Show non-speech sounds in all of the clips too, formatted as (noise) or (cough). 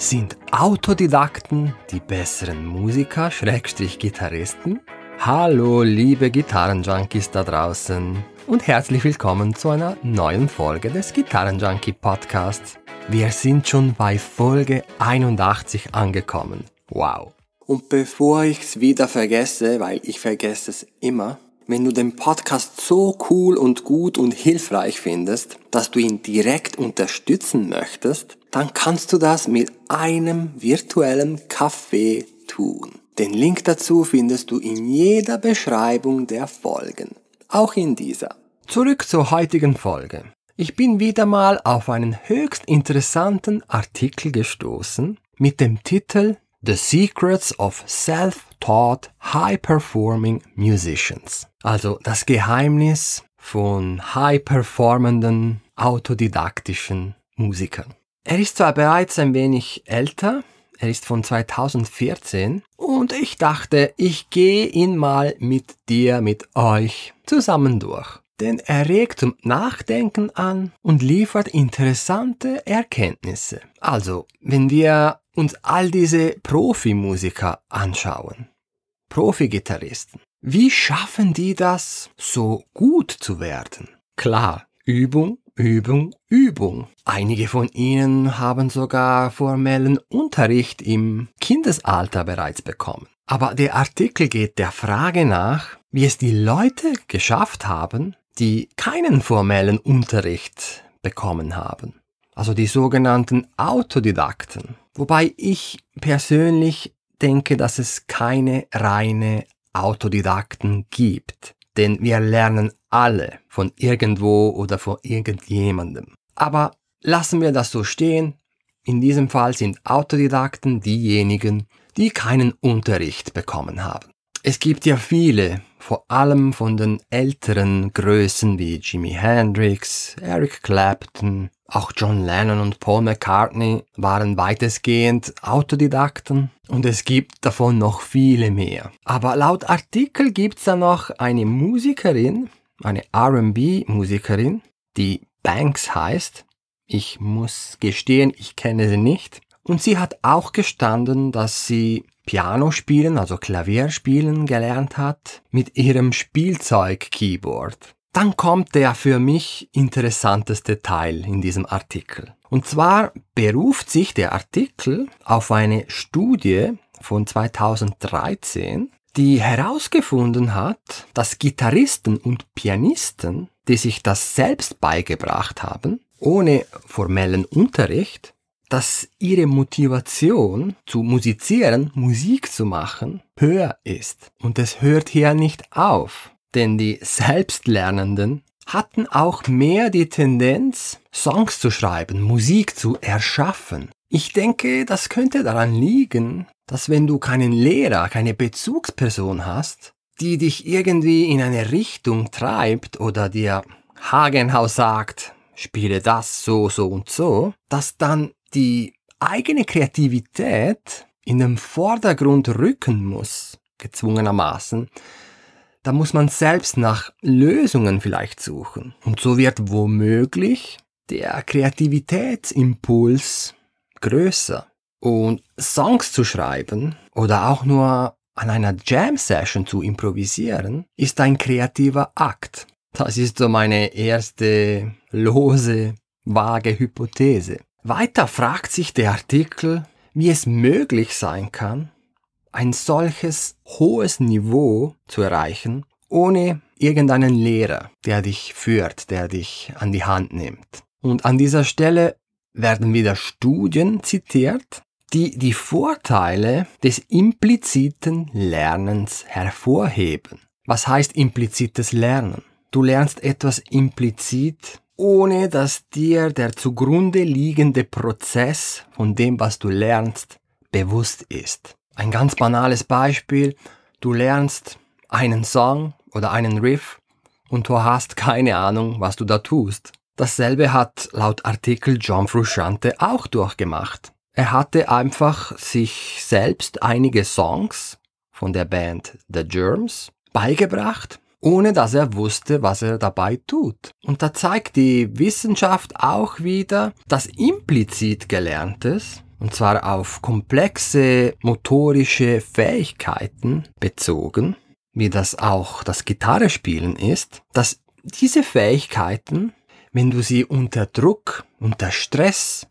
Sind Autodidakten die besseren Musiker, Schrägstrich Gitarristen? Hallo, liebe Gitarrenjunkies da draußen und herzlich willkommen zu einer neuen Folge des Gitarrenjunkie Podcasts. Wir sind schon bei Folge 81 angekommen. Wow. Und bevor ich es wieder vergesse, weil ich vergesse es immer, wenn du den Podcast so cool und gut und hilfreich findest, dass du ihn direkt unterstützen möchtest, dann kannst du das mit einem virtuellen Kaffee tun. Den Link dazu findest du in jeder Beschreibung der Folgen, auch in dieser. Zurück zur heutigen Folge. Ich bin wieder mal auf einen höchst interessanten Artikel gestoßen mit dem Titel The Secrets of Self-Taught High-Performing Musicians. Also das Geheimnis von high-performenden autodidaktischen Musikern. Er ist zwar bereits ein wenig älter, er ist von 2014 und ich dachte, ich gehe ihn mal mit dir, mit euch zusammen durch. Denn er regt zum Nachdenken an und liefert interessante Erkenntnisse. Also, wenn wir uns all diese Profimusiker anschauen, Profi-Gitarristen, wie schaffen die das, so gut zu werden? Klar, Übung, Übung, Übung. Einige von ihnen haben sogar formellen Unterricht im Kindesalter bereits bekommen. Aber der Artikel geht der Frage nach, wie es die Leute geschafft haben, die keinen formellen Unterricht bekommen haben. Also die sogenannten Autodidakten. Wobei ich persönlich denke, dass es keine reine Autodidakten gibt. Denn wir lernen alle von irgendwo oder von irgendjemandem. Aber lassen wir das so stehen. In diesem Fall sind Autodidakten diejenigen, die keinen Unterricht bekommen haben. Es gibt ja viele, vor allem von den älteren Größen wie Jimi Hendrix, Eric Clapton, auch John Lennon und Paul McCartney waren weitestgehend Autodidakten und es gibt davon noch viele mehr. Aber laut Artikel gibt's da noch eine Musikerin, eine RB-Musikerin, die Banks heißt. Ich muss gestehen, ich kenne sie nicht. Und sie hat auch gestanden, dass sie Piano spielen, also Klavier spielen gelernt hat, mit ihrem Spielzeug-Keyboard. Dann kommt der für mich interessanteste Teil in diesem Artikel. Und zwar beruft sich der Artikel auf eine Studie von 2013, die herausgefunden hat, dass Gitarristen und Pianisten, die sich das selbst beigebracht haben, ohne formellen Unterricht, dass ihre Motivation zu musizieren, Musik zu machen, höher ist. Und es hört hier nicht auf. Denn die Selbstlernenden hatten auch mehr die Tendenz, Songs zu schreiben, Musik zu erschaffen. Ich denke, das könnte daran liegen, dass wenn du keinen Lehrer, keine Bezugsperson hast, die dich irgendwie in eine Richtung treibt oder dir Hagenhaus sagt, spiele das so, so und so, dass dann die eigene Kreativität in den Vordergrund rücken muss, gezwungenermaßen, da muss man selbst nach Lösungen vielleicht suchen. Und so wird womöglich der Kreativitätsimpuls größer. Und Songs zu schreiben oder auch nur an einer Jam-Session zu improvisieren, ist ein kreativer Akt. Das ist so meine erste lose, vage Hypothese. Weiter fragt sich der Artikel, wie es möglich sein kann, ein solches hohes Niveau zu erreichen, ohne irgendeinen Lehrer, der dich führt, der dich an die Hand nimmt. Und an dieser Stelle werden wieder Studien zitiert, die die Vorteile des impliziten Lernens hervorheben. Was heißt implizites Lernen? Du lernst etwas implizit, ohne dass dir der zugrunde liegende Prozess von dem, was du lernst, bewusst ist. Ein ganz banales Beispiel. Du lernst einen Song oder einen Riff und du hast keine Ahnung, was du da tust. Dasselbe hat laut Artikel John Frusciante auch durchgemacht. Er hatte einfach sich selbst einige Songs von der Band The Germs beigebracht, ohne dass er wusste, was er dabei tut. Und da zeigt die Wissenschaft auch wieder, dass implizit Gelerntes und zwar auf komplexe motorische Fähigkeiten bezogen, wie das auch das Gitarrespielen ist, dass diese Fähigkeiten, wenn du sie unter Druck, unter Stress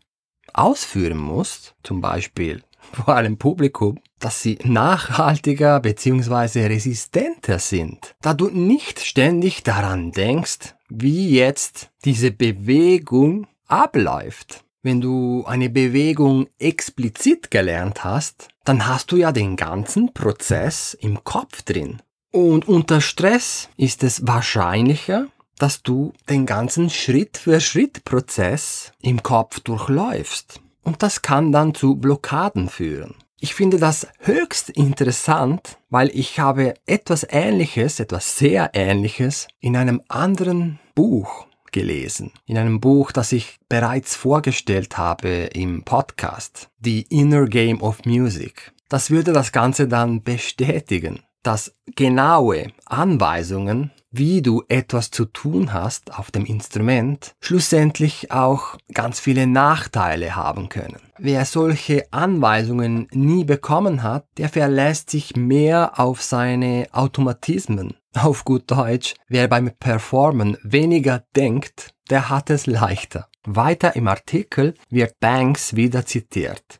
ausführen musst, zum Beispiel (laughs) vor einem Publikum, dass sie nachhaltiger bzw. resistenter sind, da du nicht ständig daran denkst, wie jetzt diese Bewegung abläuft. Wenn du eine Bewegung explizit gelernt hast, dann hast du ja den ganzen Prozess im Kopf drin. Und unter Stress ist es wahrscheinlicher, dass du den ganzen Schritt-für-Schritt-Prozess im Kopf durchläufst. Und das kann dann zu Blockaden führen. Ich finde das höchst interessant, weil ich habe etwas Ähnliches, etwas sehr Ähnliches in einem anderen Buch gelesen. In einem Buch, das ich bereits vorgestellt habe im Podcast. The Inner Game of Music. Das würde das Ganze dann bestätigen, dass genaue Anweisungen wie du etwas zu tun hast auf dem Instrument, schlussendlich auch ganz viele Nachteile haben können. Wer solche Anweisungen nie bekommen hat, der verlässt sich mehr auf seine Automatismen. (laughs) Auf gut Deutsch, wer beim Performen weniger denkt, der hat es leichter. Weiter im Artikel wird Banks wieder zitiert.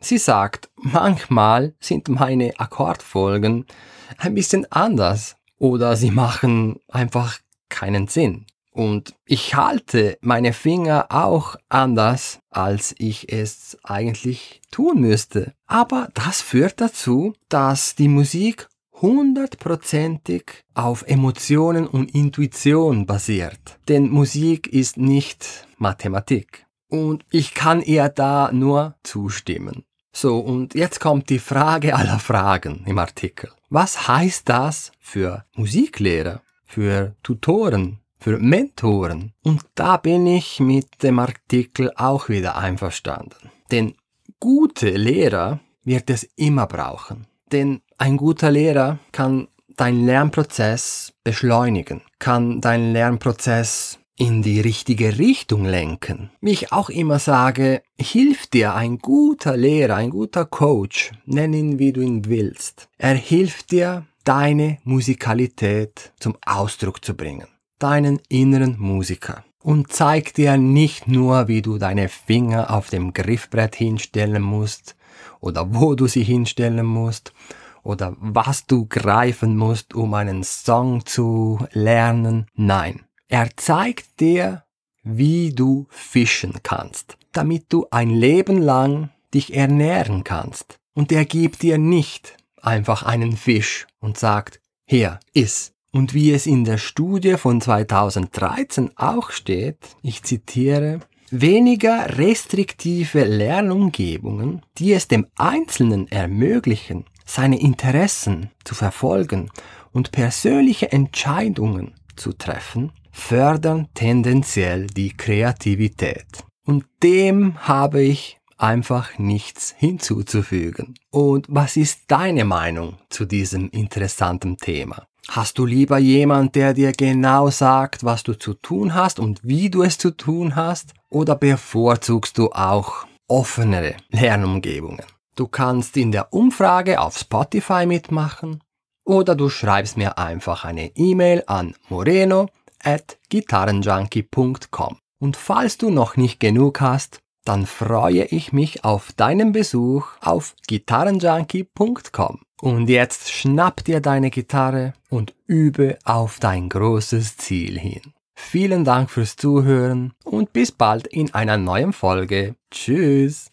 Sie sagt, manchmal sind meine Akkordfolgen ein bisschen anders oder sie machen einfach keinen Sinn. Und ich halte meine Finger auch anders, als ich es eigentlich tun müsste. Aber das führt dazu, dass die Musik hundertprozentig auf Emotionen und Intuition basiert. Denn Musik ist nicht Mathematik. Und ich kann ihr da nur zustimmen. So, und jetzt kommt die Frage aller Fragen im Artikel. Was heißt das für Musiklehrer, für Tutoren, für Mentoren? Und da bin ich mit dem Artikel auch wieder einverstanden. Denn gute Lehrer wird es immer brauchen. Denn ein guter Lehrer kann deinen Lernprozess beschleunigen, kann deinen Lernprozess in die richtige Richtung lenken. Wie ich auch immer sage, hilft dir ein guter Lehrer, ein guter Coach, nenn ihn wie du ihn willst. Er hilft dir, deine Musikalität zum Ausdruck zu bringen, deinen inneren Musiker. Und zeigt dir nicht nur, wie du deine Finger auf dem Griffbrett hinstellen musst oder wo du sie hinstellen musst oder was du greifen musst, um einen Song zu lernen. Nein, er zeigt dir, wie du fischen kannst, damit du ein Leben lang dich ernähren kannst. Und er gibt dir nicht einfach einen Fisch und sagt, hier, iss. Und wie es in der Studie von 2013 auch steht, ich zitiere, weniger restriktive Lernumgebungen, die es dem Einzelnen ermöglichen, seine Interessen zu verfolgen und persönliche Entscheidungen zu treffen, fördern tendenziell die Kreativität. Und dem habe ich einfach nichts hinzuzufügen. Und was ist deine Meinung zu diesem interessanten Thema? Hast du lieber jemand, der dir genau sagt, was du zu tun hast und wie du es zu tun hast? Oder bevorzugst du auch offenere Lernumgebungen? Du kannst in der Umfrage auf Spotify mitmachen oder du schreibst mir einfach eine E-Mail an moreno at gitarrenjunkie.com. Und falls du noch nicht genug hast, dann freue ich mich auf deinen Besuch auf gitarrenjunkie.com. Und jetzt schnapp dir deine Gitarre und übe auf dein großes Ziel hin. Vielen Dank fürs Zuhören und bis bald in einer neuen Folge. Tschüss!